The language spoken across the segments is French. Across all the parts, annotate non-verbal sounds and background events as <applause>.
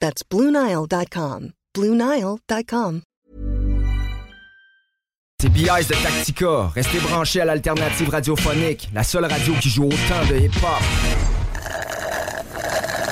That's BlueNile.com. BlueNile.com. C'est BIS de Tactica. Restez branchés à l'alternative radiophonique, la seule radio qui joue autant de hip-hop.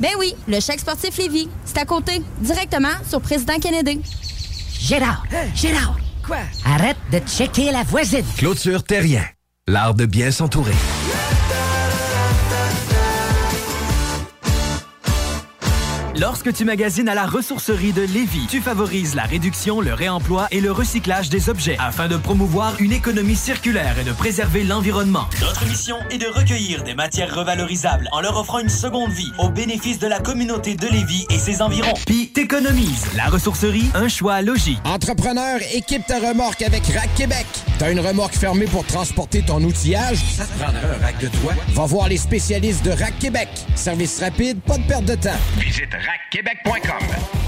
Ben oui, le chèque sportif Lévis. C'est à côté, directement sur Président Kennedy. Gérard! Gérard! Quoi? Arrête de checker la voisine! Clôture Terrien. L'art de bien s'entourer. Lorsque tu magasines à la ressourcerie de Lévis, tu favorises la réduction, le réemploi et le recyclage des objets afin de promouvoir une économie circulaire et de préserver l'environnement. Notre mission est de recueillir des matières revalorisables en leur offrant une seconde vie au bénéfice de la communauté de Lévis et ses environs. Puis t'économises. La ressourcerie, un choix logique. Entrepreneur, équipe ta remorque avec Rack Québec. T'as une remorque fermée pour transporter ton outillage? Ça te prendra un rack de toi? Va voir les spécialistes de Rack Québec. Service rapide, pas de perte de temps. Visite rackquebec.com.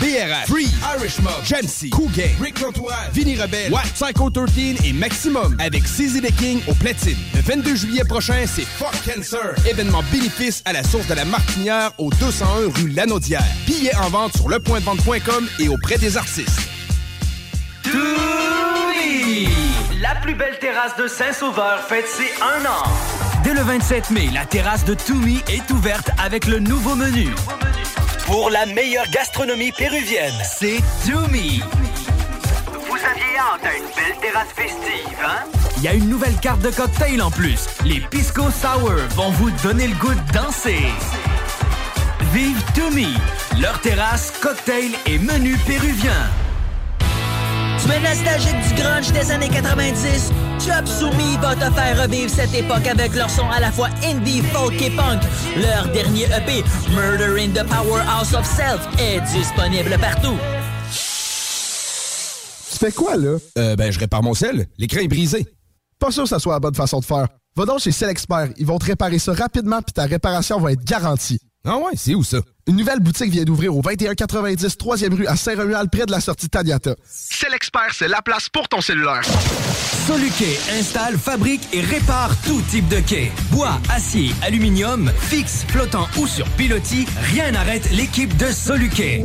BRF, Free, Irish Mob, Jamsey, Cool Gang, Rick Lantoine, Vinny Rebelle, Watt, Psycho 13 et Maximum avec CZ the King au platine. Le 22 juillet prochain, c'est Fuck Cancer. Événement bénéfice à la source de la Martinière au 201 rue Lanaudière. Billets en vente sur lepointdevente.com et auprès des artistes. Toumi! La plus belle terrasse de Saint-Sauveur fête ses un an. Dès le 27 mai, la terrasse de Toumi est ouverte avec le nouveau menu. Pour la meilleure gastronomie péruvienne, c'est Toumi. Vous aviez hâte à une belle terrasse festive, hein? Il y a une nouvelle carte de cocktail en plus. Les Pisco Sour vont vous donner le goût de danser. Vive Toumi, leur terrasse, cocktail et menu péruvien. Tu es nostalgique du grunge des années 90? Chop Soumi va te faire revivre cette époque avec leur son à la fois indie, folk et punk. Leur dernier EP, Murder in the Powerhouse of Self, est disponible partout. Tu fais quoi, là? Euh, ben, je répare mon sel. L'écran est brisé. Pas sûr que ça soit la bonne façon de faire. Va donc chez Expert. Ils vont te réparer ça rapidement puis ta réparation va être garantie. Ah ouais, c'est où ça? Une nouvelle boutique vient d'ouvrir au 2190 3e rue à Saint-Romuald, près de la sortie Taniata. L'expert, c'est la place pour ton cellulaire. Soluquet installe, fabrique et répare tout type de quai. Bois, acier, aluminium, fixe, flottant ou sur pilotis, rien n'arrête l'équipe de Soluquet.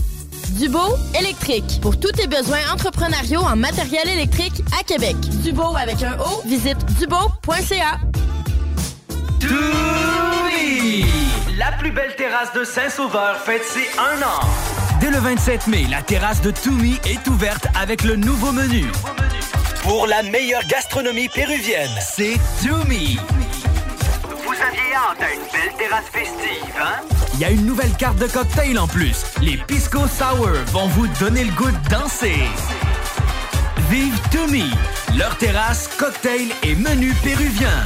Dubo électrique. Pour tous tes besoins entrepreneuriaux en matériel électrique à Québec. Dubo avec un O, visite dubo.ca. La plus belle terrasse de Saint-Sauveur fête ses un an. Dès le 27 mai, la terrasse de Toumi est ouverte avec le nouveau menu. Pour la meilleure gastronomie péruvienne, c'est Toumi. À une belle terrasse festive, hein? Il y a une nouvelle carte de cocktail en plus. Les Pisco Sour vont vous donner le goût de danser. Vive Toumi, leur terrasse, cocktail et menu péruvien.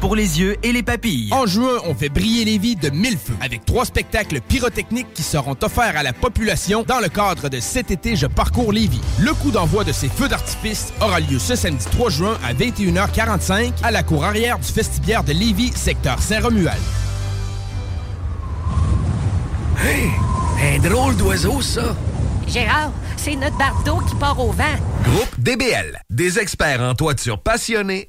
pour les yeux et les papilles. En juin, on fait briller les vies de mille feux avec trois spectacles pyrotechniques qui seront offerts à la population dans le cadre de cet été Je parcours Lévis. Le coup d'envoi de ces feux d'artifice aura lieu ce samedi 3 juin à 21h45 à la cour arrière du vestibaire de Lévis, secteur Saint-Romuald. Hey, un drôle d'oiseau, ça. Gérard, c'est notre bardeau qui part au vent. Groupe DBL, des experts en toiture passionnés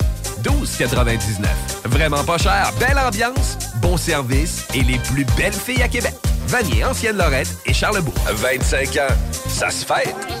12,99. Vraiment pas cher, belle ambiance, bon service et les plus belles filles à Québec. Vanier, Ancienne Lorette et Charlebourg. 25 ans, ça se fête.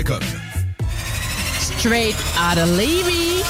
Straight out of Levy.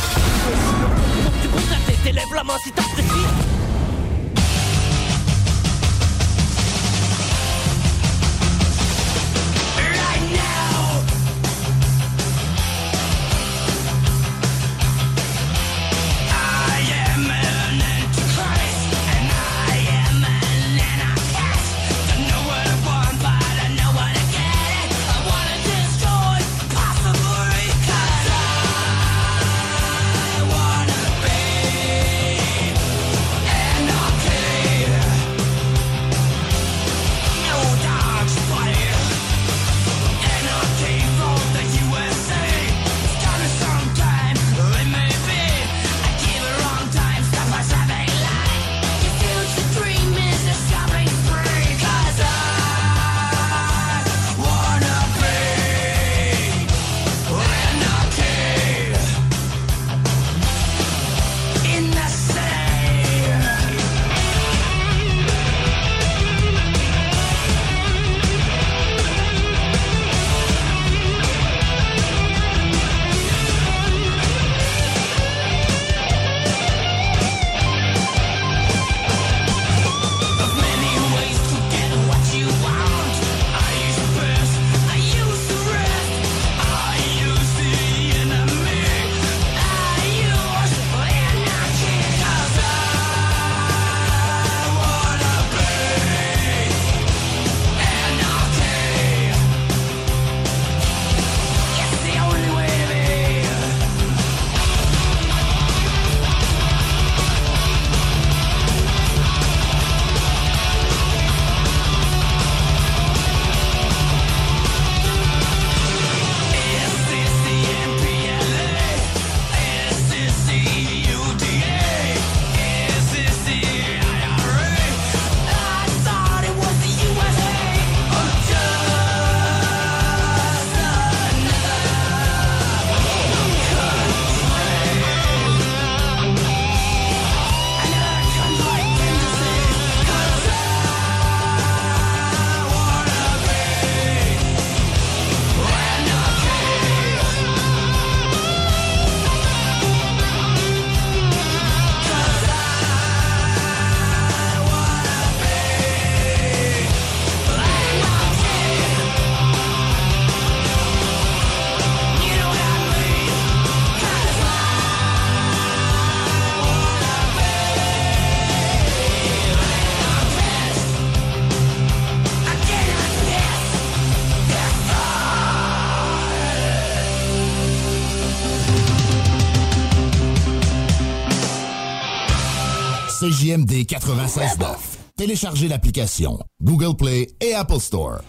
96.9. Téléchargez l'application Google Play et Apple Store.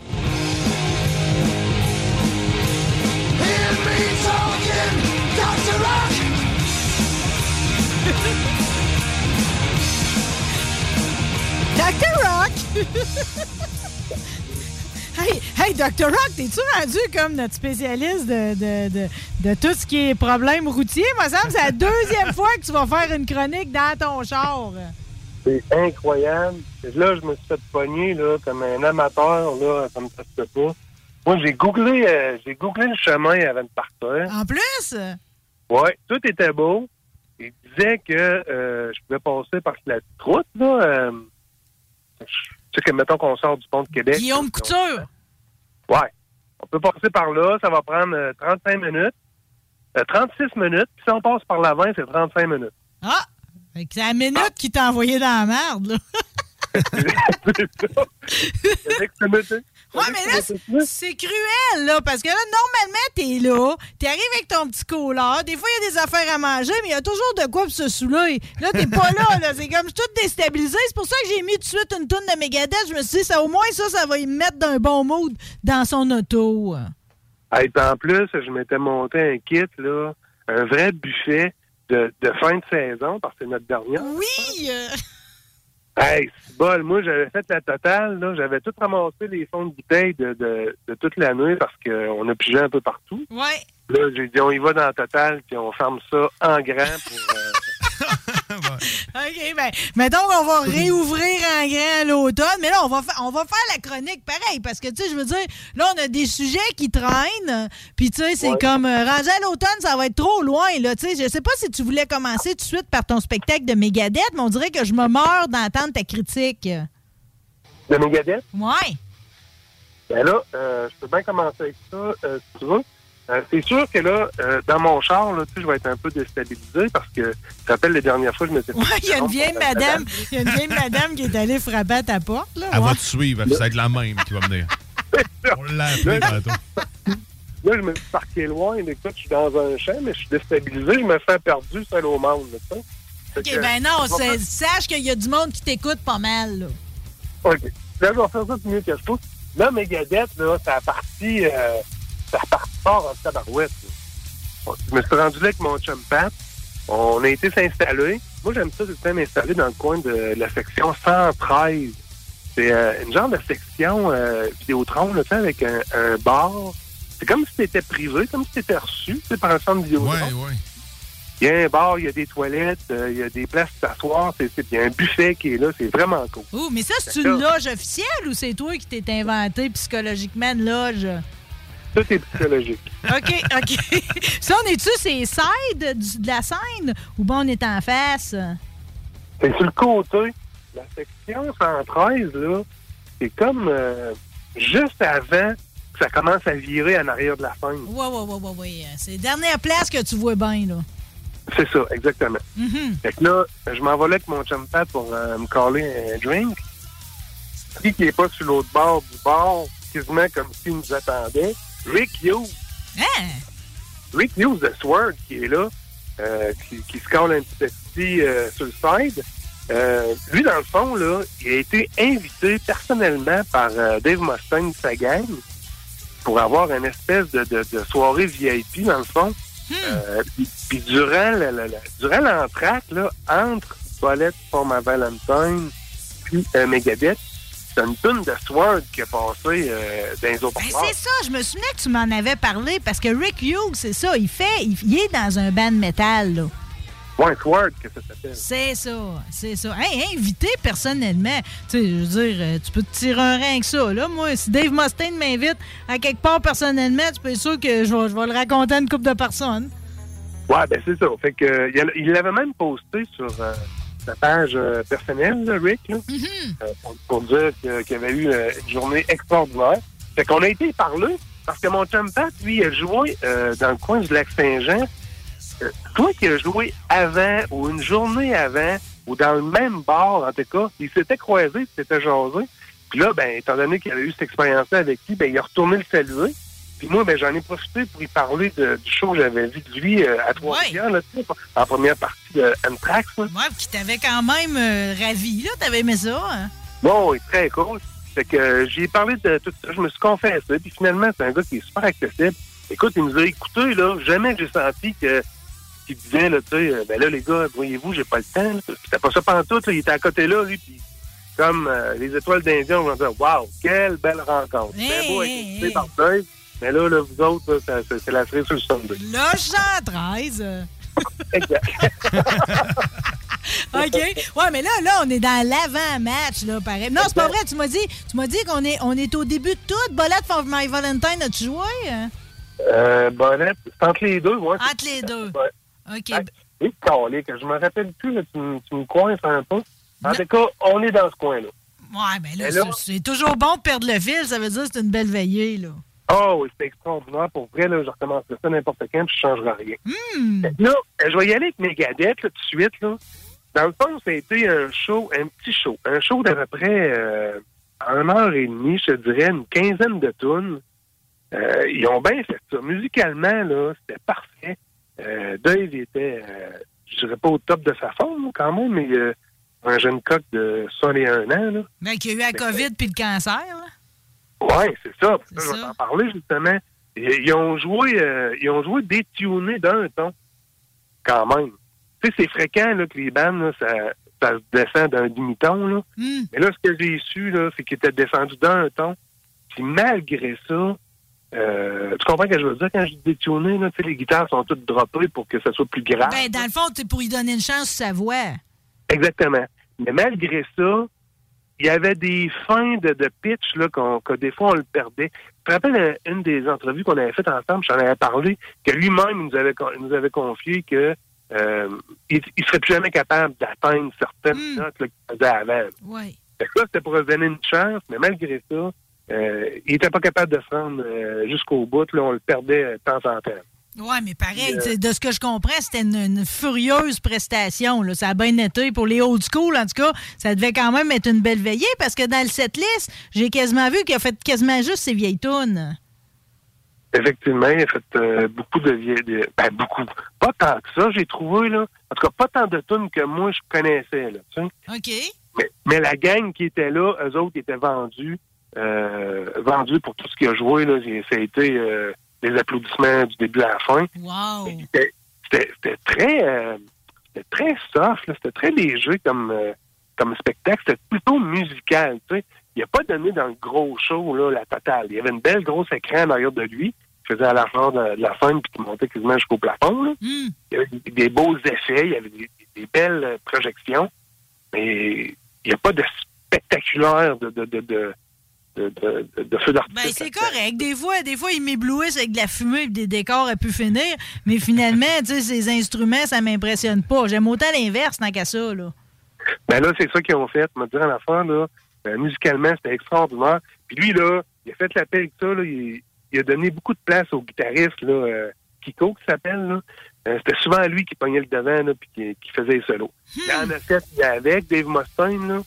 Dr. Rock! hey, hey, Dr. Rock, t'es-tu rendu comme notre spécialiste de, de, de, de tout ce qui est problème routier? Moi, ça me semble que c'est la deuxième <laughs> fois que tu vas faire une chronique dans ton char. C'est incroyable. Là, je me suis fait pogner là, comme un amateur, là, ça me teste pas. Moi, j'ai googlé, euh, j'ai googlé le chemin avant de partir. En plus? Ouais, tout était beau. Il disait que euh, je pouvais passer par la route, là. euh, tu sais que, mettons qu'on sort du pont de Québec. Guillaume Couture! Ouais. On peut passer par là, ça va prendre euh, 35 minutes. Euh, 36 minutes. Puis si on passe par la 20, c'est 35 minutes. Ah! C'est la minute qui t'a envoyé dans la merde, là. Ouais, mais là, c'est- cruel, là, parce que là, normalement, t'es là, t'arrives avec ton petit cola, des fois, il y a des affaires à manger, mais il y a toujours de quoi pour se saouler. Là, t'es pas là, là, c'est comme, tout déstabilisé. C'est pour ça que j'ai mis tout de suite une tourne de Megadeth. Je me suis dit, ça, au moins, ça, ça va y mettre d'un bon mood dans son auto. Et en plus, je m'étais monté un kit, là, un vrai buffet de, de fin de saison, parce que c'est notre dernière. Oui! euh, Hey, c'est bol. Moi, j'avais fait la totale, là. J'avais tout ramassé les fonds de bouteilles de, de, de toute l'année parce qu'on a pigé un peu partout. Ouais. Là, j'ai dit, on y va dans la totale, puis on ferme ça en grand pour... euh, <laughs> OK, ben, mettons qu'on va réouvrir en grand à l'automne, mais là, on va, on va faire la chronique pareil, parce que, tu sais, je veux dire, là, on a des sujets qui traînent, puis, tu sais, c'est Ouais. comme, euh, rendu à l'automne, ça va être trop loin, là, tu sais, je sais pas si tu voulais commencer tout de suite par ton spectacle de Megadeth, mais on dirait que je me meurs d'entendre ta critique. de Megadeth? Ouais. Ben là, euh, je peux bien commencer avec ça, euh, si tu veux. Euh, c'est sûr que là, euh, dans mon char, là, tu sais, je vais être un peu déstabilisé parce que, tu te rappelles, les dernières fois, je m'étais... Ouais, il y a une vieille madame, il y a une vieille madame qui est allée frapper à ta porte, là. Elle ouais. va te suivre, ça va être la même qui va venir. On l'a appelé tantôt. Là, je me suis parqué loin. Écoute, je suis dans un champ, mais je suis déstabilisé. Je me fais perdu seul au monde. là, tu sais. Fait OK, que, ben non, je sache qu'il y a du monde qui t'écoute pas mal, là. OK. Là, je vais faire ça du mieux que je peux. Là, Megadeth, là, ça a parti, euh, ça a parti fort en tabarouette. Bon, Je me suis rendu là avec mon chum Pat. On a été s'installer. Moi, j'aime ça, temps m'installer dans le coin de la section 113. C'est euh, une genre de section euh, Vidéotron, là, avec un, un bar. C'est comme si c'était privé, comme si c'était reçu, tu sais, par un centre Vidéotron. Ouais, ouais. Il y a un bar, il y a des toilettes, euh, il y a des places pour s'asseoir, il y a un buffet qui est là, c'est vraiment cool. Oh, mais ça, c'est une loge officielle ou c'est toi qui t'es inventé psychologiquement une loge? Tout est psychologique. <laughs> OK, OK. <laughs> ça, on est-tu ces sides de la scène ou bon, on est en face? C'est sur le côté. La section 113, là, c'est comme euh, juste avant que ça commence à virer en arrière de la scène. Ouais, ouais, ouais, ouais, ouais. C'est la dernière place que tu vois bien, là. C'est ça, exactement. Mhm. Fait que là, je m'en vais là avec mon chum Pat pour euh, me caler un drink. Lui qui est pas sur l'autre bord du bar, quasiment comme s'il nous attendait, Rick Hughes. Hein? Rick Hughes de Sword qui est là, euh, qui, qui se colle un petit petit euh, sur le side. Euh, lui, dans le fond, là, il a été invité personnellement par Dave Mustaine, sa gang, pour avoir une espèce de, de, de soirée VIP, dans le fond. Euh, puis, durant le- durant l'entraque, là, entre Paulette pour ma Valentine puis Megadeth, c'est une tune de Sword qui a passé euh, dans les autres Ben, c'est ça, je me souvenais que tu m'en avais parlé parce que Rick Hughes, c'est ça, il fait, il, il est dans un band métal, là. Ouais, Sword, que ça s'appelle. C'est ça, c'est ça. Hey, invité personnellement, tu sais, je veux dire, euh, tu peux te tirer un rein que ça. Là, moi, si Dave Mustaine m'invite à quelque part personnellement, tu peux être sûr que je vais, je vais le raconter à une couple de personnes. Ouais, ben c'est ça. Fait que euh, il l'avait même posté sur euh, sa page euh, personnelle, là, Rick, là, euh, pour, pour dire qu'il y avait eu euh, une journée extraordinaire. Fait qu'on a été y parler parce que mon chum Pat, lui, il a joué dans le coin du lac Saint-Jean. Toi qui as joué avant ou une journée avant ou dans le même bar, en tout cas, il s'était croisé, il s'était jasé. Puis là, ben, étant donné qu'il avait eu cette expérience-là avec lui, ben, il a retourné le saluer. Puis moi, ben, j'en ai profité pour y parler de- du show que j'avais vu de lui euh, à Trois-Rivières, là, tu sais, en première partie de Anthrax. là. Ouais, qui t'avait quand même euh, ravi, là. T'avais aimé ça, hein? Bon, oui, très cool. Fait que euh, j'ai parlé de tout ça, je me suis confessé, puis finalement, c'est un gars qui est super accessible. Écoute, il nous a écoutés, là. Jamais j'ai senti que qu'il disait, là, tu sais, euh, ben là, les gars, voyez-vous, j'ai pas le temps. C'était pas ça pantoute, là. Il était à côté là, lui, puis comme euh, les étoiles d'Indien, on va dire, waouh, quelle belle rencontre. C'est beau être écouté par Dave, mais là, là, vous autres, là, c'est la cerise sur le Sunday. Là, 113. euh. OK. Ouais, mais là, là, on est dans l'avant-match, là, pareil. Non, c'est pas vrai. Tu m'as dit, tu m'as dit qu'on est, on est au début de tout. Bolette for My Valentine, as-tu joué? Euh, Bonnette, c'est entre les deux, ouais. Entre les deux. OK. Et calé, que je me rappelle plus, là, tu, me- tu me coinces un peu. En tout cas, on est dans ce coin-là. Ouais, mais là, Mais là- c'est- c'est toujours bon de perdre le fil. Ça veut dire que c'est une belle veillée, là. Oh oui, c'était extraordinaire. Pour vrai, là, je recommencerai ça n'importe quand, puis je ne changerai rien. Que Là, euh, je vais y aller avec Megadeth, là, tout de suite, là. Dans le fond, ça a été un show, un petit show. Un show d'à peu près euh, une heure et demie, je te dirais, une quinzaine de tunes. Euh, ils ont bien fait ça. Musicalement, là, c'était parfait. Euh, Dave était, euh, je dirais pas au top de sa forme, quand même, mais euh, un jeune coq de 61 ans, là. Mais qu'il y a eu la COVID puis le cancer, là. Ouais, c'est ça. Je vais t'en parler justement. Ils, ont joué, euh, ils ont joué détuné d'un ton, quand même. Tu sais, c'est fréquent là, que les bandes, là, ça, ça se descend d'un demi-ton. Là. Hmm. Mais là, ce que j'ai su, là, c'est qu'ils étaient descendus d'un ton. Puis malgré ça, euh, tu comprends ce que je veux dire quand je dis détuné, là, tu sais, les guitares sont toutes droppées pour que ça soit plus grave. Ben, dans le fond, c'est pour lui donner une chance sur sa voix. Exactement. Mais malgré ça, il y avait des fins de, de pitch là, qu'on, que des fois on le perdait. Je me rappelle euh, une des entrevues qu'on avait faites ensemble, j'en avais parlé, que lui-même nous avait, nous avait confié que euh, il, il serait plus jamais capable d'atteindre certaines notes là, qu'il faisait avant. Oui. Fait que là, c'était pour se donner une chance, mais malgré ça, euh, il était pas capable de se rendre euh, jusqu'au bout. Là, on le perdait euh, de temps en temps. Ouais, mais pareil, Euh, de ce que je comprends, c'était une, une furieuse prestation. Là. Ça a bien été pour les old school, en tout cas. Ça devait quand même être une belle veillée parce que dans le setlist, j'ai quasiment vu qu'il a fait quasiment juste ses vieilles tunes. Effectivement, il a fait euh, beaucoup de vieilles... de- Ben, beaucoup. Pas tant que ça, j'ai trouvé, là. En tout cas, pas tant de tunes que moi, je connaissais, là, tu sais. OK. Mais, mais la gang qui était là, eux autres étaient vendus, euh, vendus pour tout ce qu'il a joué, là. Ça a été des applaudissements du début à la fin. Wow. C'était très... euh, c'était très soft. C'était très léger comme, euh, comme spectacle. C'était plutôt musical, tu sais. Il a pas donné dans le gros show, là, la totale. Il y avait une belle grosse écran en arrière de lui, qui faisait à la fin de, de la scène, puis qui montait quasiment jusqu'au plafond, là. Hmm. Il y avait des, des beaux effets, il y avait des, des belles euh, projections, mais il n'y a pas de spectaculaire de, de, de, de, de, de, feu d'artifice. Ben, c'est correct. Des fois, des fois, ils m'éblouissent avec de la fumée et des décors à pu finir. Mais finalement, ces instruments, ça m'impressionne pas. J'aime autant l'inverse tant qu'à ça, là. Ben là, c'est ça qu'ils ont fait. Me dire en affaire, là, euh, musicalement, c'était extraordinaire. Puis lui, là, il a fait la paix avec ça, là, il, il a donné beaucoup de place au guitariste, là, euh, Kiko, qui s'appelle. Euh, c'était souvent lui qui pognait le devant, là, puis qui, qui faisait les solos. Il en a fait avec Dave Mustaine, là,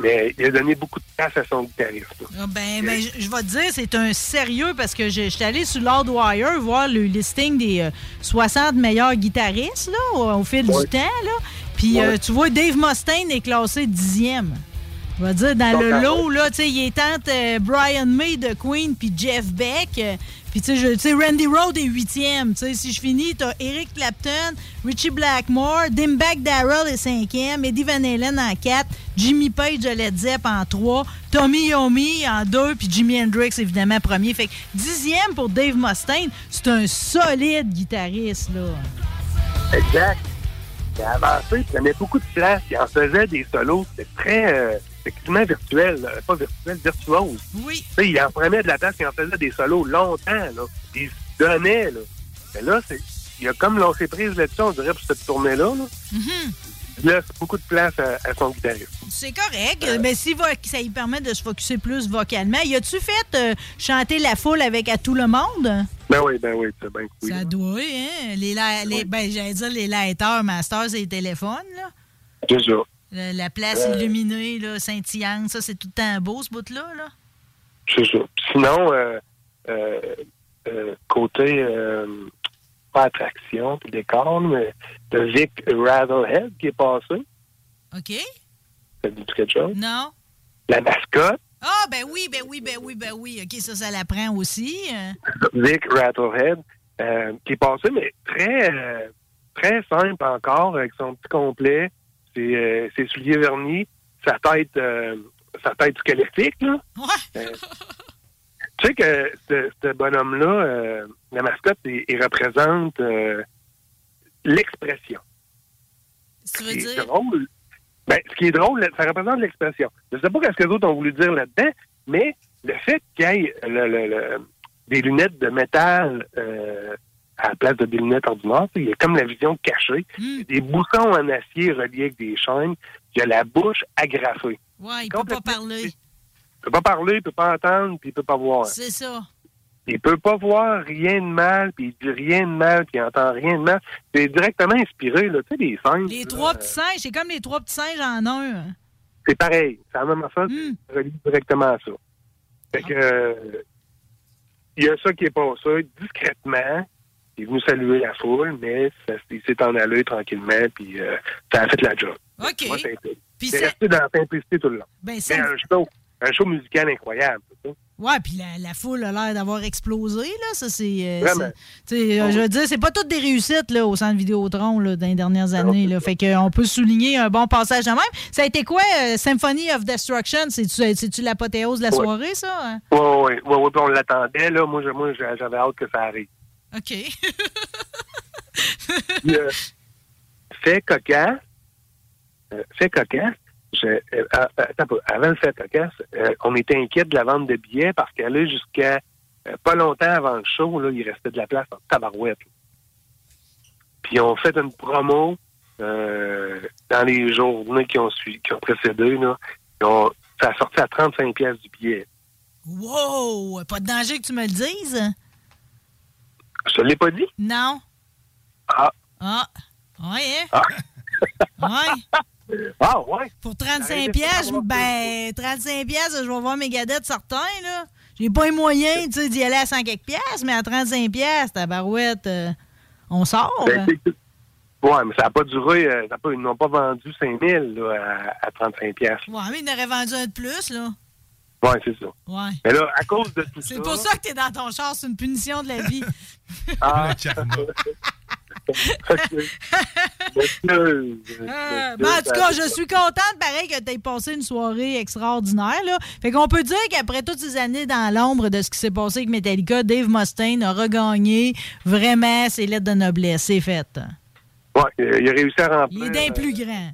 mais il a donné beaucoup de place à son guitariste. Ah, Ben, ben, je je vais te dire, c'est un sérieux parce que je je suis allé sur Wire voir le listing des euh, 60 meilleurs guitaristes là, au, au fil Ouais. du temps. Là. Puis euh, tu vois, Dave Mustaine est classé dixième. Je vais dire, dans Donc, le lot, là, tu sais, il est entre euh, Brian May de Queen puis Jeff Beck. euh, puis tu sais, Randy Rhodes est huitième. Tu sais, si je finis, t'as Eric Clapton, Richie Blackmore, Dimebag Darrell est cinquième, Eddie Van Halen en quatre, Jimmy Page de Led Zepp en trois, Tommy Yomi en deux, puis Jimi Hendrix évidemment premier. Fait que dixième pour Dave Mustaine, c'est un solide guitariste, là. Exact. Il a avancé, il prenait beaucoup de place, il en faisait des solos. C'était très, euh, quasiment virtuel, là. pas virtuel, virtuose. Oui. Tu sais, il en prenait de la place, il en faisait des solos longtemps, là. Il se donnait, là. Mais là, c'est, il a comme lâché prise là-dessus, on dirait, pour cette tournée-là, là. Mhm. Il laisse beaucoup de place à, à son guitariste. C'est correct, mais si ça lui permet de se focuser plus vocalement. Y a-tu fait euh, chanter la foule avec À tout le monde? Ben oui, ben oui, c'est bien cool. Ça doit, hein? Les, la- les- ben, j'allais dire les lighters, masters et les téléphones, là. La, la place illuminée, là, scintillante, ça, c'est tout le temps beau, ce bout-là, là? C'est ça. Sinon, euh, euh, euh, côté, euh, pas attraction, puis décor, mais le Vic Rattlehead qui est passé. OK. Ça dit quelque chose? Non. La mascotte, Ah, ben oui, ben oui, ben oui, ben oui. OK, ça, ça l'apprend aussi. euh. <laughs> Vic Rattlehead, euh, qui est passé, mais très, euh, très simple encore, avec son petit complet, ses, euh, ses souliers vernis, sa tête, euh, sa tête squelettique, là. Euh, tu sais que ce, ce bonhomme-là, euh, la mascotte, il, il représente l'expression. Tu veux Ce qui dire? est drôle, ben, ce qui est drôle, ça représente l'expression. Je sais pas ce que les autres ont voulu dire là-dedans, mais le fait qu'il y ait le- le- le- des lunettes de métal à la place de des lunettes ordinaires, il y a comme la vision cachée. A des boussons en acier reliés avec des chaînes. Il y a la bouche agrafée. Ouais, il peut pas parler. Il peut pas parler, il peut pas entendre, puis il peut pas voir. C'est ça. Il peut pas voir rien de mal, puis il dit rien de mal, puis il entend rien de mal. C'est directement inspiré, là, tu sais, des singes. Les là, trois petits singes, c'est comme les trois petits singes en un. C'est pareil. C'est la même affaire, Hmm. c'est relié directement à ça. Fait que, euh, il y a ça qui est passé discrètement. Est venu saluer la foule, mais ça, il s'est en allé tranquillement, puis euh, ça a fait la job. OK. Puis c'est c'est- resté dans la simplicité tout le long. Ben, ça- un show, un show musical incroyable. c'est. Ouais, puis la, la foule a l'air d'avoir explosé, là. Ça, c'est. euh, Vraiment. c'est- euh, je veux dire, c'est pas toutes des réussites, là, au centre Vidéotron, là, dans les dernières années, là. Fait qu'on peut souligner un bon passage de même. Ça a été quoi, euh, Symphony of Destruction? C'est-tu l'apothéose de la Ouais. soirée, ça? Oui, oui, oui, puis on l'attendait. Là, moi, j'avais hâte que ça arrive. OK. Euh, fait cocasse, euh, fait cocasse, je, euh, attends avant le fait cocasse, on était inquiet de la vente de billets parce qu'elle est jusqu'à pas longtemps avant le show, là, il restait de la place en tabarouette. là. Puis on fait une promo dans les journées qui ont suivi, qui ont précédé, là. On- ça a sorti à 35 pièces du billet. Wow! Pas de danger que tu me le dises? Je te l'ai pas dit? Non. Ah. Ah. Ouais, hein? Ah. <laughs> Ouais. Ah, ouais. Pour 35 Arrêtez de pièces, ben, 35 pièces, je vais voir mes gadettes certains, là. J'ai pas les moyens, tu sais, d'y aller à 100 quelques pièces, mais à 35 pièces, ta barouette, euh, on sort. Ben, ouais, mais ça n'a pas duré. euh, ça a pas- ils n'ont pas vendu 5000 là, à, à 35 pièces. ouais, mais il en aurait vendu un de plus, là. Ouais, c'est ça. Ouais. Mais là, à cause de tout ça. C'est pour ça que t'es dans ton char, c'est une punition de la vie. <laughs> Ah, Euh, ben, en tout cas, je suis contente, pareil, que tu aies passé une soirée extraordinaire. Là. Fait qu'on peut dire qu'après toutes ces années dans l'ombre de ce qui s'est passé avec Metallica, Dave Mustaine a regagné vraiment ses lettres de noblesse. C'est fait. Ouais, euh, il a réussi à remplir. Il est d'un euh, plus grand.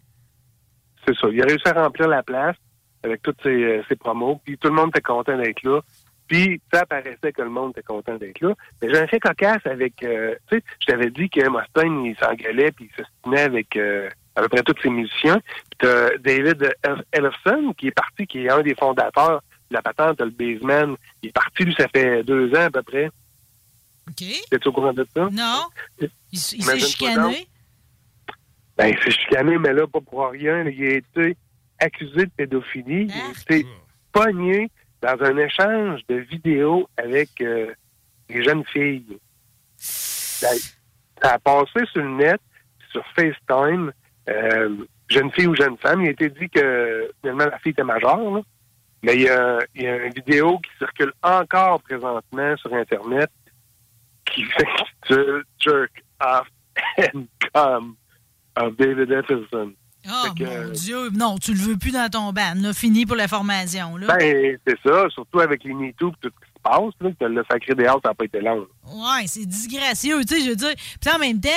C'est ça. Il a réussi à remplir la place avec toutes ses, euh, ses promos. Puis tout le monde était content d'être là. Puis ça paraissait que le monde était content d'être là. Mais j'ai un fait cocasse avec... euh, tu sais, je t'avais dit que Mustaine, il s'engueulait puis il se tenait avec euh, à peu près tous ses musiciens. Puis t'as David Ellefson qui est parti, qui est un des fondateurs de la patente, le Baseman. Il est parti, lui, ça fait deux ans à peu près. OK. T'es-tu au courant de ça? Non. Il, il s'est chicané. Ben, il s'est chicané, mais là, pas pour rien. Il a été accusé de pédophilie. Il a été pogné dans un échange de vidéos avec euh, des jeunes filles. Ben, ça a passé sur le net, sur FaceTime, euh, jeune fille ou jeune femme. Il a été dit que finalement la fille était majeure, là. mais il y, a, il y a une vidéo qui circule encore présentement sur Internet qui <laughs> s'intitule Jerk Off and Come of David Epperson. Oh, que, mon Dieu. Non, tu le veux plus dans ton ban. Là, fini pour la formation. Là. Ben, c'est ça, surtout avec les MeToo et tout passe, là, que le sacré dehors, ça n'a pas été long. Ouais, c'est disgracieux, tu sais, je veux dire. Puis en même temps,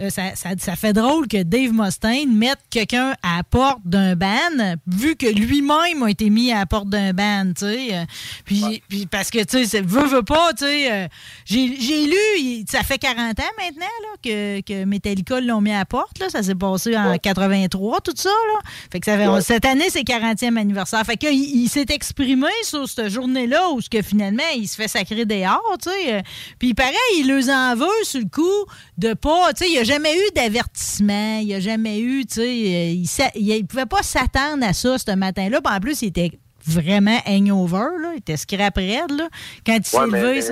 euh, ça, ça, ça fait drôle que Dave Mustaine mette quelqu'un à la porte d'un ban, vu que lui-même a été mis à la porte d'un ban, tu sais. Euh, Puis, puis parce que, tu sais, c'est- veut, veut pas, tu sais. euh, j'ai lu, ça fait 40 ans maintenant, là, que, que Metallica l'ont mis à la porte, là. Ça s'est passé en 83, tout ça, là. Fait que ça fait, Ouais. cette année, c'est 40e anniversaire. Fait que il, il s'est exprimé sur cette journée-là où ce que finalement, il se fait sacrer dehors, tu sais. Euh, Puis pareil, il les en veut sur le coup de pas, tu sais, il n'y a jamais eu d'avertissement, il n'y a jamais eu, tu sais, euh, il, il pouvait pas s'attendre à ça ce matin-là. Puis en plus, il était vraiment hangover, là. Il était scrap raide, là. Quand il s'est Ouais, levé,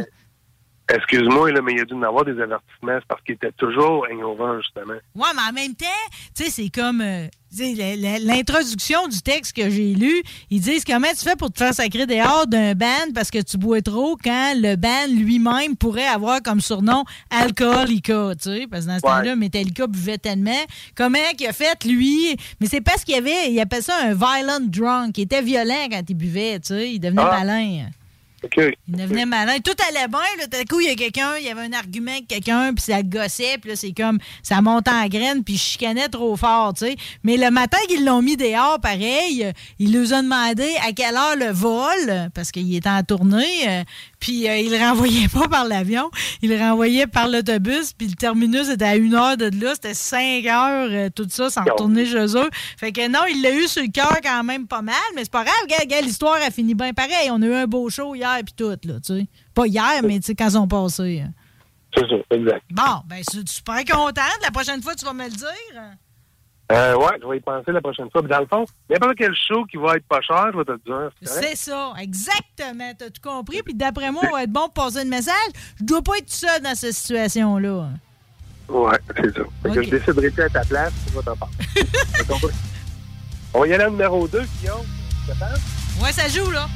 Excuse-moi, mais il y a dû en avoir des avertissements. Parce qu'il était toujours hangover, justement. Ouais, mais en même temps, tu sais, c'est comme euh, l'introduction du texte que j'ai lu. Ils disent comment tu fais pour te faire sacrer dehors d'un band parce que tu bois trop quand le band lui-même pourrait avoir comme surnom Alcoolica, tu sais, parce que dans ce Ouais. temps-là, Metallica buvait tellement. Comment qu'il a fait, lui? Mais c'est parce qu'il y avait, il appelle ça un violent drunk. Il était violent quand il buvait, tu sais. Il devenait Ah. malin. Il devenait malin. Tout allait bien. Là, tout à coup, il y a quelqu'un, il y avait un argument avec quelqu'un, puis ça le gossait, puis là, c'est comme, ça montait en graine, puis chicanait trop fort, tu sais. Mais le matin qu'ils l'ont mis dehors, pareil, il nous a demandé à quelle heure le vol, parce qu'il était en tournée, euh, puis euh, il le renvoyait pas par l'avion, il renvoyait par l'autobus, puis le terminus était à une heure de là, c'était cinq heures, euh, tout ça, sans retourner chez eux. Fait que non, il l'a eu sur le cœur quand même pas mal, mais c'est pas grave, gars, gars, l'histoire a fini bien pareil. On a eu un beau show hier, puis tout, là, tu sais. Pas hier, mais tu sais, quand ils ont passé. C'est ça, exact. Bon, ben, je suis super contente. La prochaine fois, tu vas me le dire. Euh, ouais, je vais y penser la prochaine fois. Puis dans le fond, n'importe quel show qui va être pas cher, je vais te le dire. c'est ça, exactement. T'as tout compris. Puis d'après moi, on va être bon pour passer le message. Je dois pas être seul dans cette situation-là. Ouais, c'est ça. Fait que Ok. je déciderai à ta place, tu vas t'en parler. <laughs> On va y aller au numéro 2, Guillaume. Ouais, ça joue, là.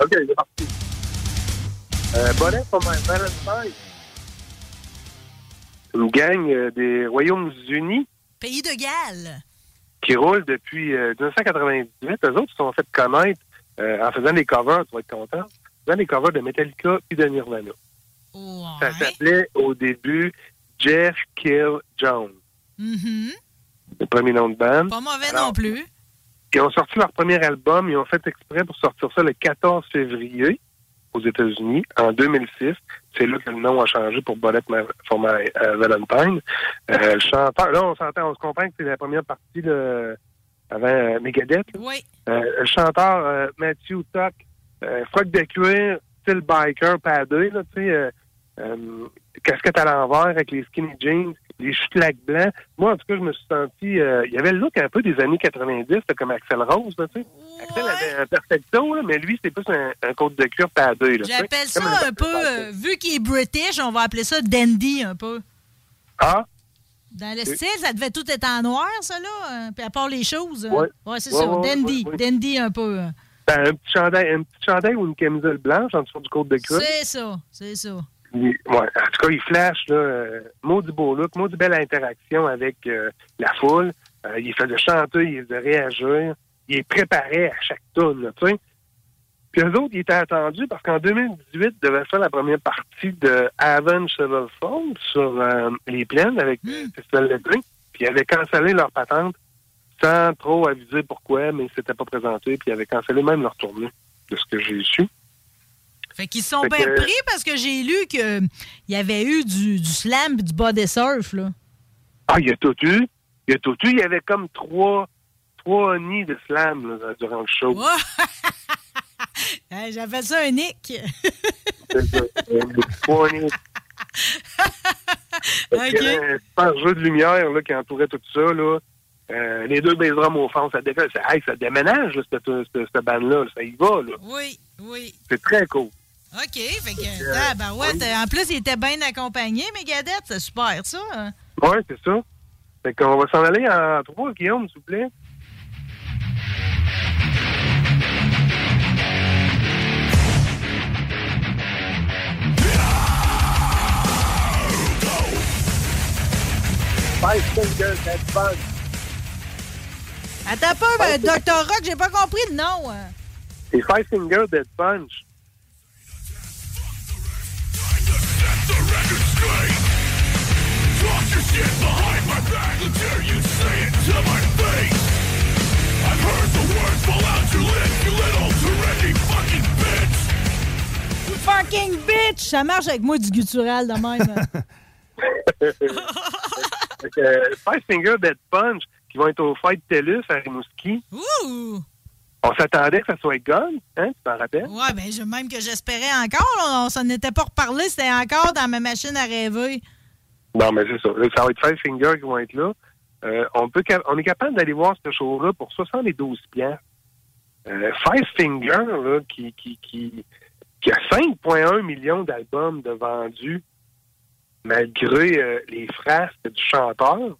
OK, c'est parti. Euh, Bonnet for my Valentine. Une gang euh, des Royaumes-Unis Pays de Galles. qui roule depuis euh, 1998. Eux autres se sont fait connaître euh, en faisant des covers, tu vas être content, en faisant des covers de Metallica et de Nirvana. Ça s'appelait au début Jeff Kill Jones, Mhm. le premier nom de band. Pas mauvais Alors, non plus. Ils ont sorti leur premier album, ils ont fait exprès pour sortir ça le 14 février aux États-Unis, en 2006. C'est là que le nom a changé pour Ma- for My Valentine. Euh, le chanteur, là, on s'entend, on se comprend que c'est la première partie là, avant euh, Megadeth. Oui. Euh, le chanteur Matthew Tuck, froc de cuir, style biker, padé, là, tu sais, casquette à l'envers avec les skinny jeans, les cheveux blancs. Moi, en tout cas, je me suis senti... euh, il y avait le look un peu des années 90, là, comme Axel Rose, là, tu sais. Axel avait un perfecto, là, mais lui, c'était plus un, un côte de cuir là, tu sais. J'appelle ça un peu, euh, vu qu'il est british, on va appeler ça dandy un peu. Ah? Dans le Oui. style, ça devait tout être en noir, ça, là. euh, Puis à part les choses. euh, Ouais. c'est Ouais, ça, ouais, dandy. Dandy un peu. Ben, un petit chandail, un petit chandail ou une camisole blanche en dessous du côte de cuir. C'est ça, c'est ça. Il- ouais, en tout cas, il flash, là, euh, maudit beau look, maudit belle interaction avec euh, la foule. Euh, il fait de chanter, il fait de réagir. Il est préparé à chaque là, tu sais. Puis eux autres, ils étaient attendus parce qu'en 2018, ils devaient faire la première partie de Avenge Sevenfold sur euh, les plaines avec le Festival d'été. Puis ils avaient cancellé leur patente sans trop aviser pourquoi, mais ils s'étaient pas présentés. Puis ils avaient cancellé même leur tournée, de ce que j'ai su. Fait qu'ils sont Fait bien que- pris parce que j'ai lu qu'il y avait eu du, du slam et du body surf, là. Ah, il y a tout eu. Il y a tout eu. Il y avait comme trois, trois nids de slam là, durant le show. <laughs> Hey, J'appelle ça un nick. Euh, trois nids. <laughs> Que, OK. euh, Un super jeu de lumière là, qui entourait tout ça. Là. Euh, les deux bass drums au fond, ça, dé- ça, hey, ça déménage, là, cette, cette, cette bande-là. Ça y va. Là. Oui, oui. C'est très cool. OK, fait que, ah, ben ouais, en plus, il était bien accompagné, Megadeth, c'est super, ça. hein? Oui, c'est ça. Fait qu'on va s'en aller en trois, Guillaume, s'il vous plaît. Five Finger Dead Punch. Attends pas, ben, Dr. Rock, j'ai pas compris le nom. hein? C'est Five Finger Dead Punch. Fucking bitch! Ça marche avec moi du guttural de même. <laughs> Fait que, euh, Five Finger Dead Punch, qui vont être au Fight TELUS à Rimouski. Ouh! On s'attendait que ça soit Gun, hein, tu t'en rappelles? Ouais, ben je- même que j'espérais encore. là, on s'en était pas reparlé, c'était encore dans ma machine à rêver. Non, mais c'est ça. Ça va être Five Finger qui vont être là. euh, on, peut, on est capable d'aller voir ce show-là pour 72 piastres. Euh, Five Finger, là, qui, qui, qui, qui a 5,1 millions d'albums de vendus, malgré euh, les frasques du chanteur,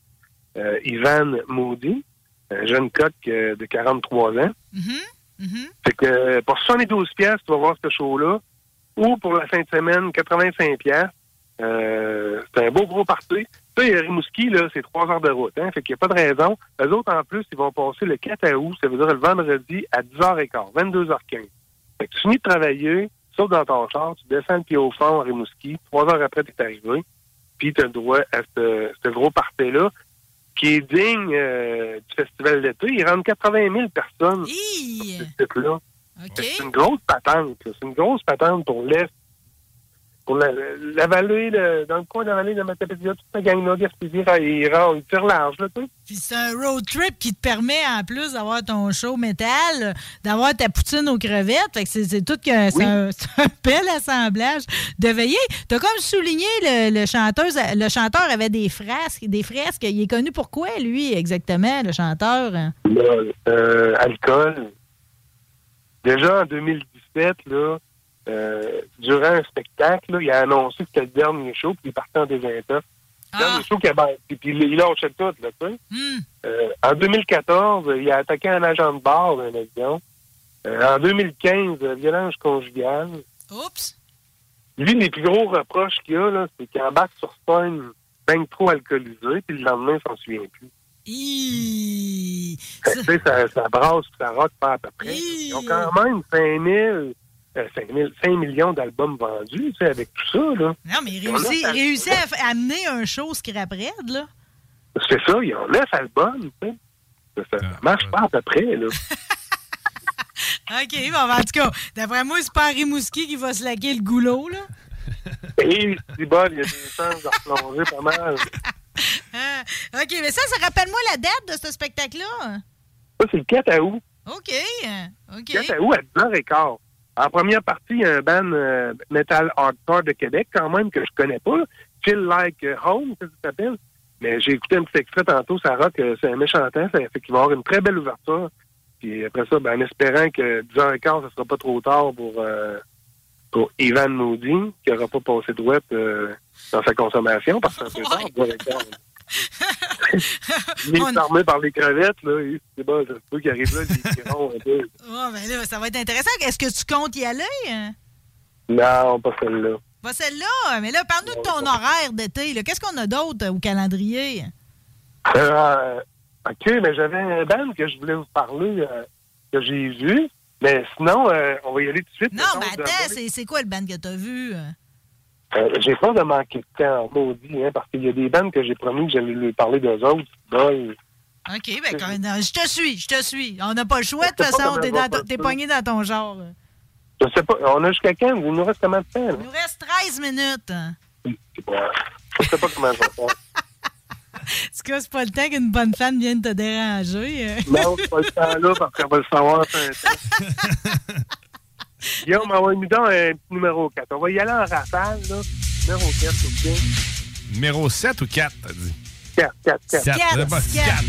Ivan Moody, un jeune coq de 43 ans. Fait que pour 72 pièces, tu vas voir ce show-là. Ou pour la fin de semaine, 85 pièces. Euh, c'est un beau gros. Tu sais, Rimouski, là, c'est trois heures de route. Hein, fait qu'il n'y a pas de raison. Eux autres, en plus, ils vont passer le 4 août, ça veut dire le vendredi, à 10h15, 22h15. Fait que tu finis de travailler, sauf dans ton char, tu descends le pied au fond à Rimouski. Trois heures après, tu es arrivé. Puis tu as le droit à ce, ce gros party-là qui est digne euh, du festival d'été. Il rentre 80 000 personnes sur ce site-là. C'est une grosse patente. C'est une grosse patente pour l'Est. Pour la, la vallée, le- dans le coin de la vallée de Matapédia, toute la gang-là, Gaspésie, il, rend- il tire large, là, tu sais. Puis c'est un road trip qui te permet, en plus d'avoir ton show métal, d'avoir ta poutine aux crevettes. Fait que c'est c'est tout que c'est un, <laughs> c'est un bel assemblage de veillée. T'as comme souligné le, le chanteuse, le chanteur avait des fresques, des fresques. Il est connu pour quoi, lui, exactement, le chanteur? Là, euh, alcool. Déjà en 2017, là, euh, durant un spectacle, là, il a annoncé que c'était le dernier show, puis il partait en désintox. Le dernier show qu'il a ben, puis, puis il lâchait tout, là, tu sais. Euh, en 2014, il a attaqué un agent de bar d'un avion. Euh, en 2015, euh, violence conjugale. Oups! Lui, les plus gros reproches qu'il a, là, c'est qu'il embarque sur scène bien trop alcoolisé, puis le lendemain, il s'en souvient plus. Tu sais, ça, ça brasse, ça rock pas à peu près. Ils ont quand même 5 000, euh, 5 000 5 millions d'albums vendus, tu sais, avec tout ça, là. Non, mais il réussit, il réussit à, à amener un show scrap raide, là. C'est ça, ils ont 9 albums, tu sais. Ça, ça marche pas à peu près, là. <laughs> OK, bon, ben, en tout cas, d'après moi, c'est pas Rimouski qui va se laquer le goulot, là. Et c'est bon, il y a des chances de replonger pas mal. <laughs> Ah, OK, mais ça, ça rappelle-moi la date de ce spectacle-là. Ça, c'est le 4 août. OK, OK. 4 août à 10h15. En première partie, il y a un band euh, metal hardcore de Québec, quand même, que je connais pas. Feel Like Home, ça s'appelle. Mais j'ai écouté un petit extrait tantôt, ça rock, euh, c'est un méchant temps, ça fait qu'il va y avoir une très belle ouverture. Puis après ça, ben, en espérant que 10h15, ça sera pas trop tard pour, euh, pour Ivan Moody, qui n'aura pas passé de web euh, dans sa consommation, parce que c'est un peu tard, 10h15. Il est armé par les crevettes, là, c'est bon, ça se peut qu'il arrive là, les un peu. Oh, ben là, ça va être intéressant. Est-ce que tu comptes y aller? hein? Non, pas celle-là. Pas celle-là, mais là, parle-nous de ton horaire d'été. Qu'est-ce qu'on a d'autre euh, au calendrier? Euh, OK, mais j'avais un band que je voulais vous parler, euh, que j'ai vu. Mais sinon, euh, on va y aller tout de suite. Non, mais attends, c'est c'est quoi le band que t'as vu? Euh? j'ai peur de manquer de temps, maudit, hein, parce qu'il y a des bandes que j'ai promis que j'allais lui parler d'eux autres. OK, ben, quand- non, je te suis, je te suis. On n'a pas le choix, de toute façon. T'es t'es pogné dans ton genre. Je sais pas, on a jusqu'à quand? Il nous reste combien de temps? là? Il nous reste 13 minutes. Je sais pas comment je vais faire. <laughs> En tout cas, c'est pas le temps qu'une bonne fan vienne te déranger. Non, c'est pas le temps là, parce qu'on va le savoir. <laughs> <laughs> Guillaume, on va nous donner un petit numéro 4. On va y aller en rafale, là. Numéro 4, OK? Numéro 7 ou 4, t'as dit? 4, 4, 4. Quatre, c'est bon, c'est quatre.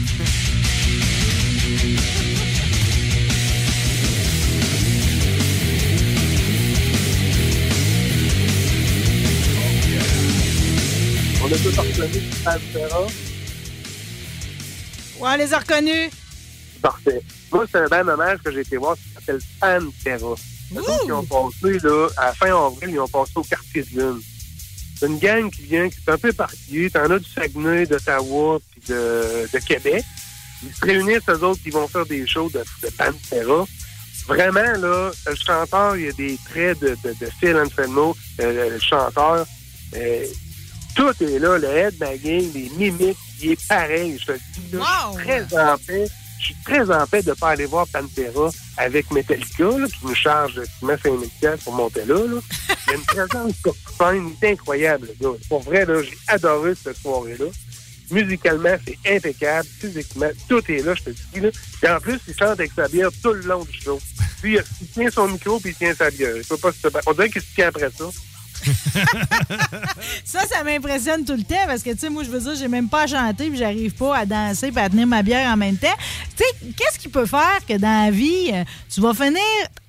On a tout reconnu Pantera. Ouais, on les a reconnus. Parfait. Moi, c'est un band hommage que j'ai été voir qui s'appelle Pantera. Les autres, ils ont passé, là, à fin avril, ils ont passé au quartier de lune. C'est une gang qui vient, qui est un peu éparpillée. T'en as du Saguenay, d'Ottawa, puis de, de Québec. Ils se réunissent, eux autres, qui vont faire des shows de, de Pantera. Vraiment, là, le chanteur, il y a des traits de, de, de Phil Anselmo, euh, le chanteur. Euh, tout est là, le headbanging, les mimiques, il est pareil. Je te dis, là, je suis très en paix. Je suis très en paix de ne pas aller voir Pantera avec Metallica, qui nous charge qui met 5 000 pour monter là. Il y a une présence incroyable. Pour vrai, j'ai adoré cette soirée-là. Musicalement, c'est impeccable. Physiquement, tout est là, je te dis. Là. Et en plus, il chante avec sa bière tout le long du show. Puis, il tient son micro puis il tient sa bière. Il peut pas se... On dirait qu'il se tient après ça. <laughs> Ça, ça m'impressionne tout le temps parce que, tu sais, moi, je veux dire, j'ai même pas à chanter puis j'arrive pas à danser puis à tenir ma bière en même temps. Tu sais, qu'est-ce qui peut faire que dans la vie, euh, tu vas finir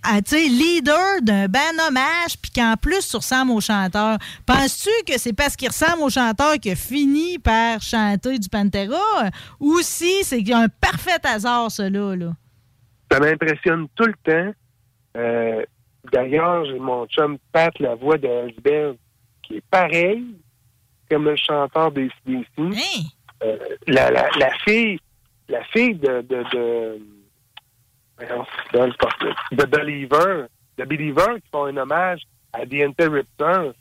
à, leader d'un band hommage puis qu'en plus, tu ressembles au chanteur? Penses-tu que c'est parce qu'il ressemble au chanteur qu'il a fini par chanter du Pantera ou si c'est un parfait hasard, cela, là? Ça m'impressionne tout le temps. Euh, D'ailleurs, j'ai mon chum Pat, la voix de Elsbeth, qui est pareil comme le chanteur des CDC. Euh, la, la, la fille, la fille de de de, de, de Believer, de Believer qui font un hommage à The Interrupter.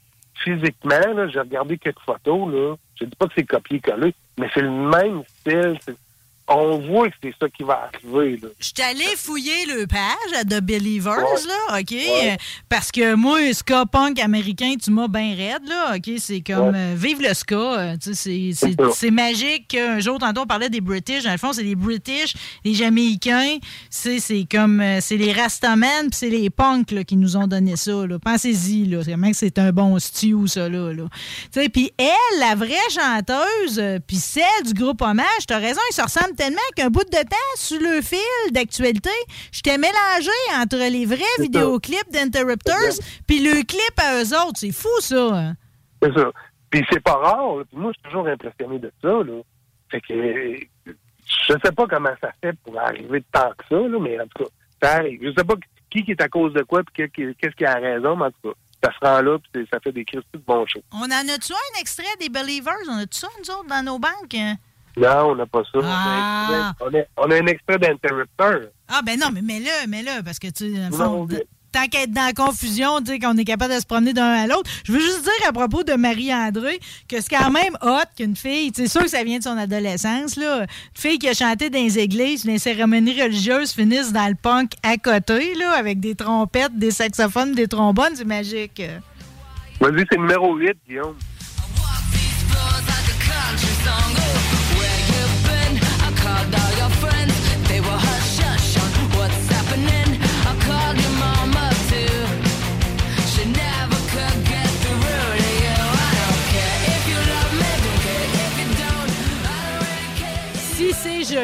Physiquement, j'ai regardé quelques photos, là. Je dis pas que c'est copié-collé, mais c'est le même style. On voit que c'est ça qui va arriver, là. Je suis allé fouiller le page à The Believers, Ouais. là, OK? Ouais. Parce que moi, ska punk américain, tu m'as bien raide, là, OK? C'est comme euh, vive le ska. euh, c'est- magique qu'un jour, tantôt, on parlait des British. Dans le fond, c'est les British, les Jamaïcains. C'est comme, euh, c'est les Rastaman, puis c'est les punks là, qui nous ont donné ça. Pensez-y, là. Que c'est un bon stew, ça, là. là. Puis elle, la vraie chanteuse, puis celle du groupe Hommage, t'as raison, ils se ressemblent tellement qu'un bout de temps, sur le fil d'actualité, j'étais mélangé entre les vrais vidéoclips d'Interrupters puis le clip à eux autres. C'est fou, ça. hein? C'est ça. Puis c'est pas rare. là. Puis moi, je suis toujours impressionné de ça. Là. Fait que je sais pas comment ça fait pour arriver de tant que ça, là, mais en tout cas, ça arrive. Je sais pas qui qui est à cause de quoi puis qu'est-ce qui a raison, mais en tout cas, ça se rend là puis ça fait des crises de bons shows. On en a-tu un extrait des Believers? On a-tu ça, nous autres, dans nos banques? Non, on n'a pas ça. Ah. On, a, on a un extrait d'Interrupter. Ah, ben non, mais mets-le, mets-le, parce que, tu Non, tant qu'être dans la confusion, tu sais, qu'on est capable de se promener d'un à l'autre. Je veux juste dire à propos de Marie-André que c'est quand même hot qu'une fille, c'est sûr que ça vient de son adolescence, là. Une fille qui a chanté dans les églises, dans les cérémonies religieuses, finisse dans le punk à côté, là, avec des trompettes, des saxophones, des trombones, c'est magique. Vas-y, c'est numéro 8, Guillaume.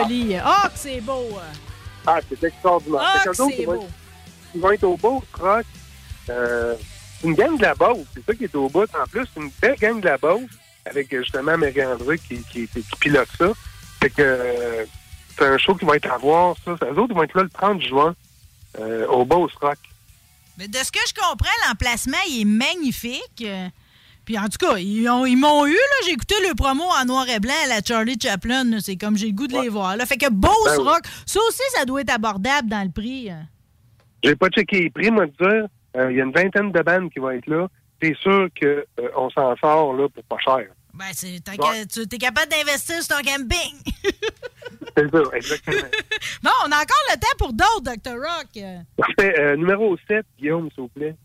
Joli. Ah, que c'est beau. Ah, c'est extraordinaire. Ah, c'est ils vont beau. être- Ils vont être au beau rock. Euh, c'est une gang de la Beauce. C'est ça qui est au bout. En plus, c'est une belle gang de la Beauce avec euh, justement Marie-André qui, qui, qui pilote ça. Fait que euh, c'est un show qui va être à voir. Ça. Eux autres ils vont être là le 30 juin euh, au Beauce Rock. Mais de ce que je comprends, l'emplacement, il est magnifique. Euh, Puis en tout cas, ils ont- ils m'ont eu, là. J'ai écouté le promo en noir et blanc à la Charlie Chaplin. là. C'est comme j'ai le goût de les voir. Là. Fait que Beauce Ben oui. Rock, ça aussi, ça doit être abordable dans le prix. hein. J'ai pas checké les prix, moi, de dire. Euh, Il y a une vingtaine de bandes qui vont être là. C'est sûr qu'on s'en sort là, pour pas cher. Ben, c'est, tant que tu es capable d'investir sur ton camping. <laughs> C'est ça, exactement. <laughs> bon, on a encore le temps pour d'autres, Dr. Rock. Euh, Parfait. Euh, numéro 7, Guillaume, s'il vous plaît.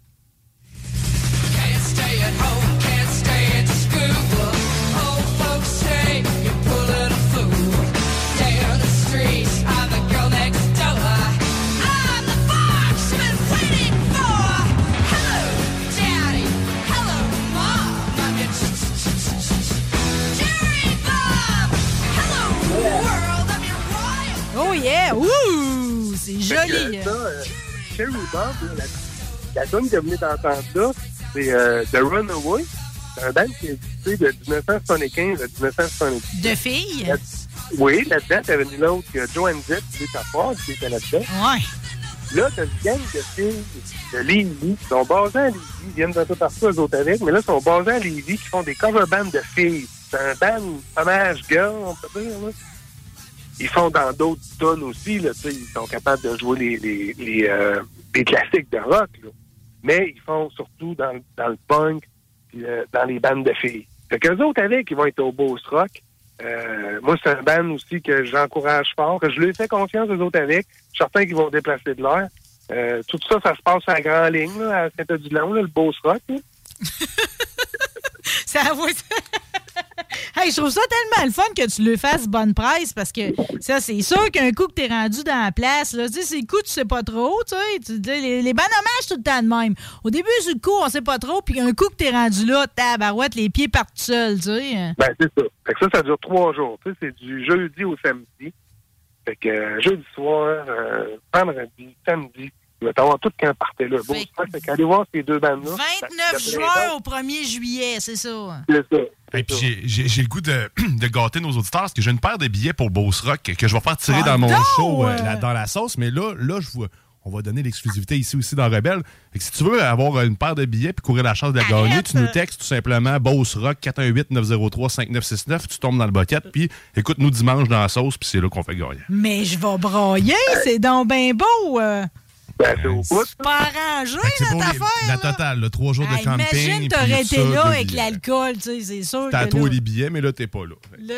Oh yeah! Ouh! C'est la, la tune que vous venez d'entendre là, c'est euh, The Runaway. C'est un band qui a existé de 1975 à 1970. De filles? Oui, là-dedans, t'avais une autre, Joanne Zett, qui est à qui était là-dedans. Ouais. Là, t'as une gang de filles de Lévis, qui sont basées à Lévis, ils viennent d'un peu partout, eux autres avec, mais là, ils sont basées à Lévis, qui font des cover bands de filles. C'est un band hommage girl, on peut dire, là. Ils font dans d'autres tonnes aussi, là, tu sais, ils sont capables de jouer les, les, les, euh, les classiques de rock, là. Mais ils font surtout dans, le- dans le punk, dans les bandes de filles. Fait qu'eux autres avec, ils vont être au Beauce Rock. Euh, moi, c'est un band aussi que j'encourage fort, que je lui fais confiance aux autres avec. Je suis certain qu'ils vont déplacer de l'air. Euh, tout ça, ça se passe la grande ligne, à Saint-Odilon, le Beauce Rock. <laughs> <laughs> Ça avoue. <laughs> Hey, je trouve ça tellement le fun que tu le fasses bonne presse parce que ça, c'est sûr qu'un coup que t'es rendu dans la place, là, tu sais, c'est le coup, tu sais pas trop, tu sais. Les, les bonhommages, tout le temps de même. Au début, le coup, on sait pas trop, puis un coup que t'es rendu là, tabarouette, les pieds partent seuls, tu sais. Ben, c'est ça. Fait que ça, ça dure trois jours. Tu sais, c'est du jeudi au samedi. Fait que euh, jeudi soir, euh, vendredi, samedi, il va t'avoir tout qu'un partait là. Bon, fait qu'allez voir ces deux bandes-là. 29 juin au 1er juillet, c'est ça. C'est ça. Et puis j'ai- le goût de, <clears throat> de gâter nos auditeurs parce que j'ai une paire de billets pour Boss Rock que je vais faire tirer Ah, dans mon show euh, euh. là, dans la sauce. Mais là, là je vois, on va donner l'exclusivité ici aussi dans Rebelle. Fait que si tu veux avoir une paire de billets puis courir la chance de la gagner, tu nous textes tout simplement Boss Rock 418-903-5969. Tu tombes dans le bucket puis écoute-nous dimanche dans la sauce puis c'est là qu'on fait gagner. Mais je vais broyer, c'est donc bien beau. euh. Ben, c'est au bout. Arrangé, les- affaire. la totale, là, trois jours de camping. imagine, t'aurais été là avec billets. l'alcool, tu sais, c'est sûr. T'as toi les billets, mais là, t'es pas là. <laughs> Le-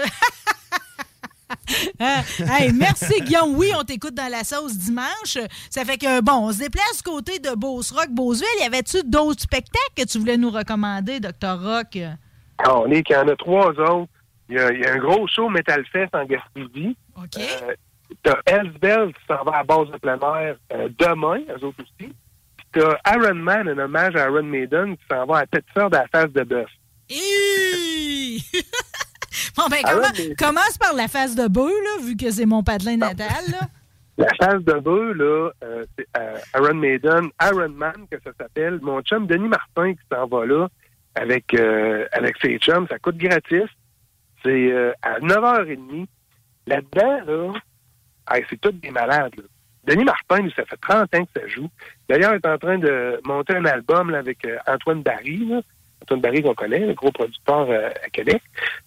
Hein? Hey, merci Guillaume. Oui, on t'écoute dans la sauce dimanche. Ça fait que, bon, on se déplace du côté de Beauce Rock, Beauceville. Y avait-tu d'autres spectacles que tu voulais nous recommander, Dr. Rock? Ah, on est qu'il y en a trois autres. Il y a, il y a un gros show Metal Fest en Gaspésie. OK. Euh, t'as Elsbel qui s'en va à base de plein air euh, demain, eux autres aussi. Puis t'as Iron Man, un hommage à Iron Maiden, qui s'en va à Thetford à la face de bœuf. <laughs> Bon, ben, comment- mais- commence par la face de bœuf, là, vu que c'est mon patelin natal. Là. <laughs> La face de bœuf, là, euh, c'est euh, Iron Maiden, Iron Man, que ça s'appelle. Mon chum Denis Martin qui s'en va là avec, avec ses chums. Ça coûte gratis. C'est à 9h30. Là-dedans, là, hey, c'est tous des malades. là. Denis Martin, lui, ça fait 30 ans que ça joue. D'ailleurs, il est en train de monter un album là, avec euh, Antoine Barry. là. Antoine Barry qu'on connaît, le gros producteur euh, à Québec.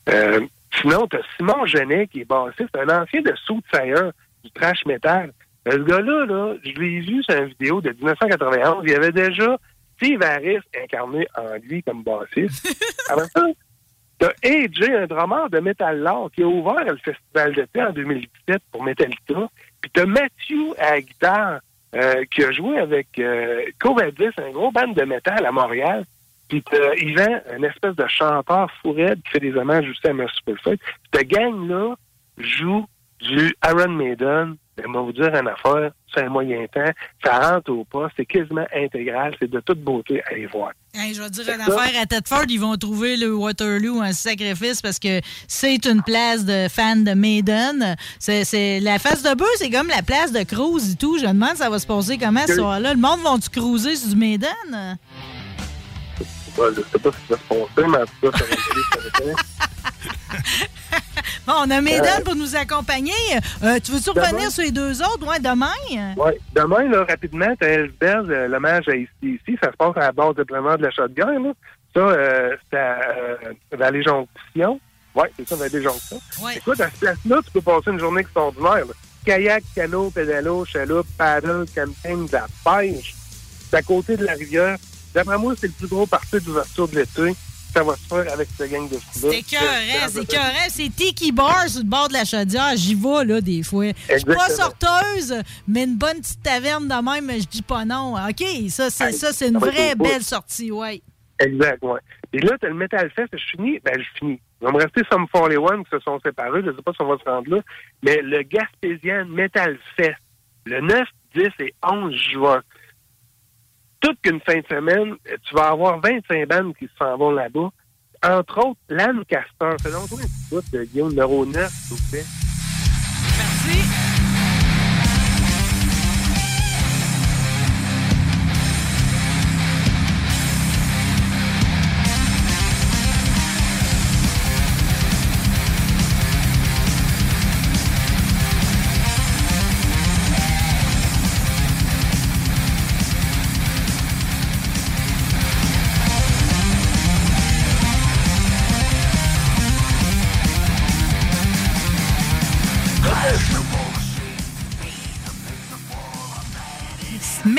Euh, sinon, tu as Simon Genet qui est bassiste, un ancien de Soothsayer, du trash metal. Ce gars-là, là, je l'ai vu sur une vidéo de 1991. Il y avait déjà Steve Harris incarné en lui comme bassiste. <laughs> Ça, t'as AJ, un drummer de Metal Lore, qui a ouvert le festival d'été en 2017 pour Metallica. Puis t'as Matthew à guitare, euh, qui a joué avec euh, Covadis, un gros band de métal à Montréal. Puis t'as Yvan, un espèce de chanteur fourette qui fait des hommages aussi à Merciful Fate. Ta gang-là joue du Iron Maiden. Ben, on va vous dire une affaire, c'est un moyen temps. Ça rentre au pas, c'est quasiment intégral, c'est de toute beauté à aller voir. Hey, je vais dire une ça. affaire à Tedford, ils vont trouver le Waterloo un sacrifice parce que c'est une place de fans de Maiden. C'est, la face de bœuf, c'est comme la place de cruise et tout. Je me demande ça va se passer comment ce soir-là? Le monde va-tu cruiser sur du Maiden? Ouais, je sais pas ce qui va se passer, mais en tout cas, ça va. Bon, on a Maiden Euh, pour nous accompagner. Euh, tu veux-tu demain. revenir sur les deux autres? Ouais, demain? Oui. Demain, là, rapidement, t'as Elsbel, euh, l'hommage à ici, ici. Ça se passe à la base de pleinement de la shotgun. Là. Ça, euh, c'est à euh, Jonction. Oui, c'est ça, Vallée Jonction. Écoute, à ce place-là, tu peux passer une journée extraordinaire. là. Kayak, canot, pédalo, chaloupe, paddle, camping, de la pêche. C'est à côté de la rivière. D'après moi, c'est le plus gros parti d'ouverture de l'été. Ça va se faire avec cette gang de fous C'est écœurant, c'est écœurant. C'est Tiki Bar sur le bord de la chaudière. J'y vais, là, des fois. Je suis pas sorteuse, mais une bonne petite taverne de même, je dis pas non. OK, ça, c'est ça, c'est une vraie belle sortie, ouais. Exact, ouais. Et là, t'as le Metal Fest, je finis, ben je finis. Il va me rester Some 41 qui se sont séparés, je sais pas si on va se rendre là, mais le Gaspésien Metal Fest, le 9, 10 et 11 juin. Qu'une fin de semaine, tu vas avoir 25 bandes qui s'en vont là-bas. Entre autres, Lancaster. C'est donc toi un petit bout de Guillaume numéro 9, s'il vous plaît.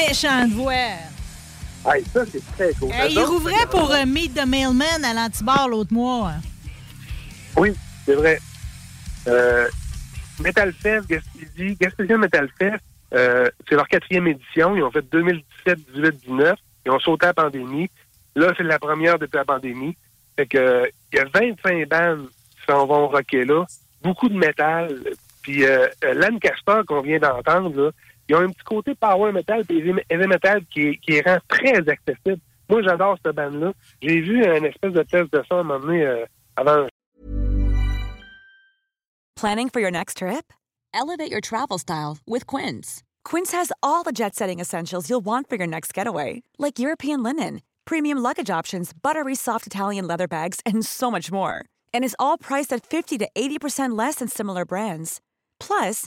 Méchante voix. Hey, ça, c'est très cool. Hey, il Eux autres, rouvrait pour euh, Meet the Mailman à l'antibar l'autre mois. Oui, c'est vrai. Euh, Metal Fest, Gaspésie, Metal Fest, euh, c'est leur quatrième édition. Ils ont fait 2017, 18, 19. Ils ont sauté la pandémie. Là, c'est la première depuis la pandémie. Fait que, il y a 25 bandes qui s'en vont rocker là. Beaucoup de métal. Puis euh, Lancaster qu'on vient d'entendre, un petit côté power metal et heavy metal qui, qui rend très accessible. Moi, j'adore cette bande-là. J'ai vu espèce de test de ça à un moment donné euh, avant. Planning for your next trip? Elevate your travel style with Quince. Quince has all the jet-setting essentials you'll want for your next getaway, like European linen, premium luggage options, buttery soft Italian leather bags, and so much more. And is all priced at 50 to 80% less than similar brands. Plus,